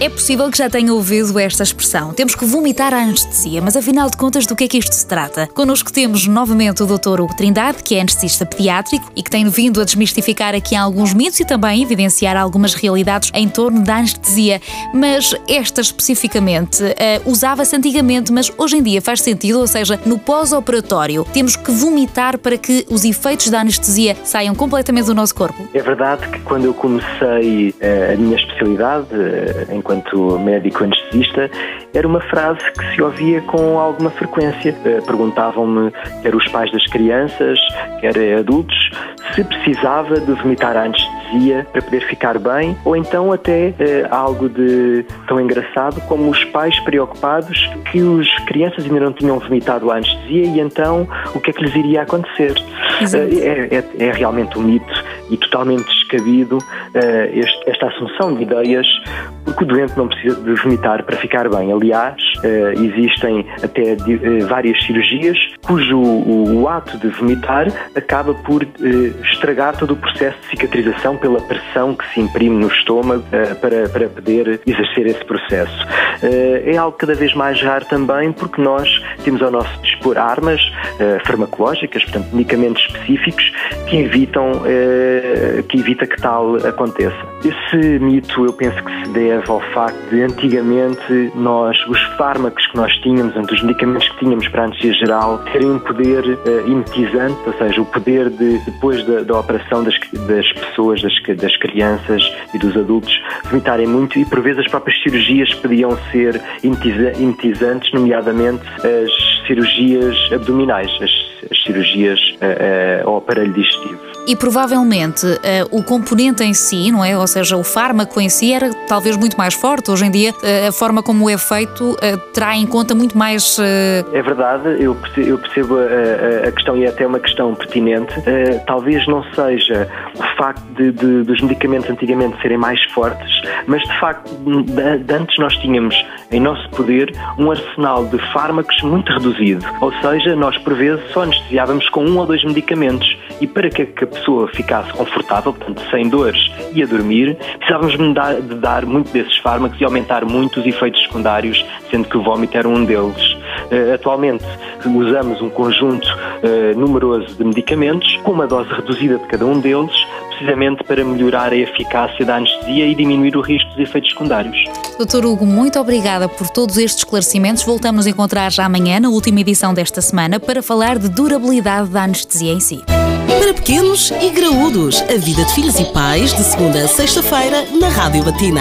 É possível que já tenha ouvido esta expressão. Temos que vomitar a anestesia, mas afinal de contas, do que é que isto se trata? Connosco temos novamente o Dr. Hugo Trindade, que é anestesista pediátrico e que tem vindo a desmistificar aqui alguns mitos e também evidenciar algumas realidades em torno da anestesia. Mas esta especificamente uh, usava-se antigamente, mas hoje em dia faz sentido, ou seja, no pós-operatório, temos que vomitar para que os efeitos da anestesia saiam completamente do nosso corpo? É verdade que quando eu comecei uh, a minha especialidade, uh, enquanto enquanto médico anestesista, era uma frase que se ouvia com alguma frequência. Eh, perguntavam-me, quer os pais das crianças, quer adultos, se precisava de vomitar a anestesia para poder ficar bem, ou então até eh, algo de tão engraçado como os pais preocupados que os crianças ainda não tinham vomitado a anestesia e então o que é que lhes iria acontecer. Eh, é, é, é realmente um mito e totalmente descabido uh, este, esta assunção de ideias, porque o doente não precisa de vomitar para ficar bem. Aliás, uh, existem até uh, várias cirurgias cujo o, o, ato de vomitar acaba por estragar todo o processo de cicatrização pela pressão que se imprime no estômago para, para poder exercer esse processo. é algo cada vez mais raro também porque nós temos ao nosso dispor armas farmacológicas, portanto, medicamentos específicos que evitam que evita que tal aconteça. Esse mito eu penso que se deve ao facto de antigamente nós, os fármacos que nós tínhamos, os medicamentos que tínhamos para a anestesia geral, terem um poder uh, imetizante, ou seja, o poder de, depois da, da operação das, das pessoas, das, das crianças e dos adultos, vomitarem muito e por vezes as próprias cirurgias podiam ser imetizantes, nomeadamente as cirurgias abdominais, as, as cirurgias uh, uh, ao aparelho digestivo e provavelmente uh, o componente em si, não é? Ou seja, o fármaco em si era talvez muito mais forte. Hoje em dia, a forma como é feito terá em conta muito mais. É verdade, eu percebo, eu percebo a, a, questão e é até uma questão pertinente. talvez não seja o facto de, de, dos medicamentos antigamente serem mais fortes, mas de facto, de, de antes nós tínhamos em nosso poder um arsenal de fármacos muito reduzido. Ou seja, nós por vezes só anestesiávamos com um ou dois medicamentos e para que a pessoa ficasse confortável, portanto, sem dores e a dormir, precisávamos de dar, muito desses fármacos e aumentar muito os efeitos secundários, sendo que o vómito era um deles. Uh, atualmente usamos um conjunto uh, numeroso de medicamentos, com uma dose reduzida de cada um deles, precisamente para melhorar a eficácia da anestesia e diminuir o risco dos efeitos secundários. Doutor Hugo, muito obrigada por todos estes esclarecimentos. Voltamos a encontrar já amanhã, na última edição desta semana, para falar de durabilidade da anestesia em si. Para pequenos e graúdos, a vida de filhos e pais, de segunda a sexta-feira, na Rádio Latina.